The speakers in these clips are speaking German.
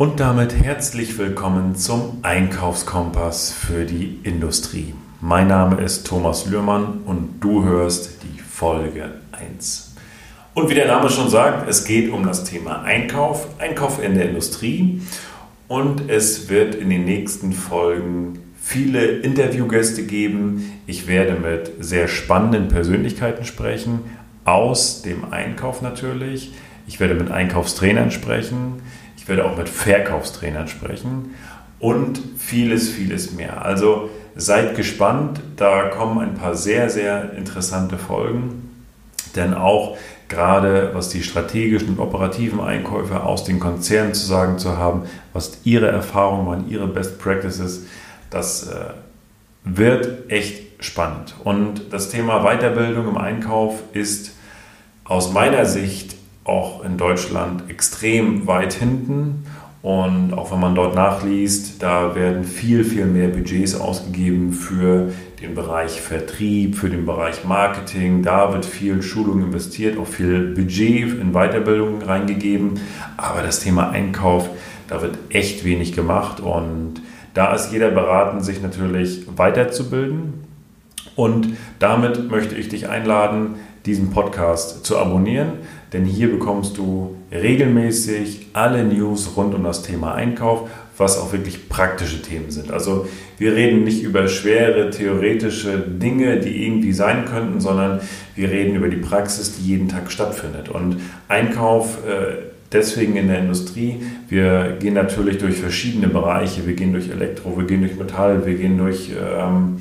Und damit herzlich willkommen zum Einkaufskompass für die Industrie. Mein Name ist Thomas Lührmann und du hörst die Folge 1. Und wie der Name schon sagt, es geht um das Thema Einkauf, Einkauf in der Industrie. Und es wird in den nächsten Folgen viele Interviewgäste geben. Ich werde mit sehr spannenden Persönlichkeiten sprechen, aus dem Einkauf natürlich. Ich werde mit Einkaufstrainern sprechen werde auch mit Verkaufstrainern sprechen und vieles, vieles mehr. Also seid gespannt, da kommen ein paar sehr, sehr interessante Folgen, denn auch gerade was die strategischen und operativen Einkäufe aus den Konzernen zu sagen zu haben, was ihre Erfahrungen waren, ihre Best Practices, das äh, wird echt spannend. Und das Thema Weiterbildung im Einkauf ist aus meiner Sicht auch in Deutschland extrem weit hinten. Und auch wenn man dort nachliest, da werden viel, viel mehr Budgets ausgegeben für den Bereich Vertrieb, für den Bereich Marketing. Da wird viel Schulung investiert, auch viel Budget in Weiterbildung reingegeben. Aber das Thema Einkauf, da wird echt wenig gemacht. Und da ist jeder beraten, sich natürlich weiterzubilden. Und damit möchte ich dich einladen, diesen Podcast zu abonnieren denn hier bekommst du regelmäßig alle News rund um das Thema Einkauf, was auch wirklich praktische Themen sind. Also wir reden nicht über schwere theoretische Dinge, die irgendwie sein könnten, sondern wir reden über die Praxis, die jeden Tag stattfindet. Und Einkauf äh, deswegen in der Industrie, wir gehen natürlich durch verschiedene Bereiche, wir gehen durch Elektro, wir gehen durch Metall, wir gehen durch... Ähm,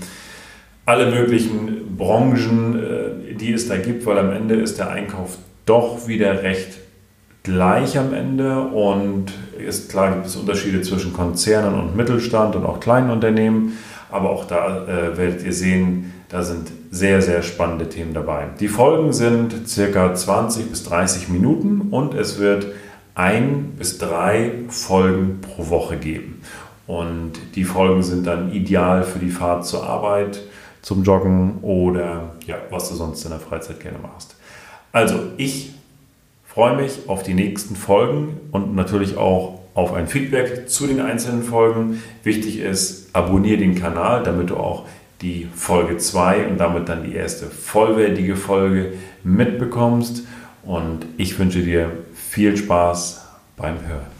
alle möglichen Branchen, äh, die es da gibt, weil am Ende ist der Einkauf doch wieder recht gleich am Ende und ist klar gibt es Unterschiede zwischen Konzernen und Mittelstand und auch kleinen Unternehmen, aber auch da äh, werdet ihr sehen, da sind sehr, sehr spannende Themen dabei. Die Folgen sind circa 20 bis 30 Minuten und es wird ein bis drei Folgen pro Woche geben. Und die Folgen sind dann ideal für die Fahrt zur Arbeit, zum Joggen oder ja, was du sonst in der Freizeit gerne machst. Also ich freue mich auf die nächsten Folgen und natürlich auch auf ein Feedback zu den einzelnen Folgen. Wichtig ist, abonniere den Kanal, damit du auch die Folge 2 und damit dann die erste vollwertige Folge mitbekommst. Und ich wünsche dir viel Spaß beim Hören.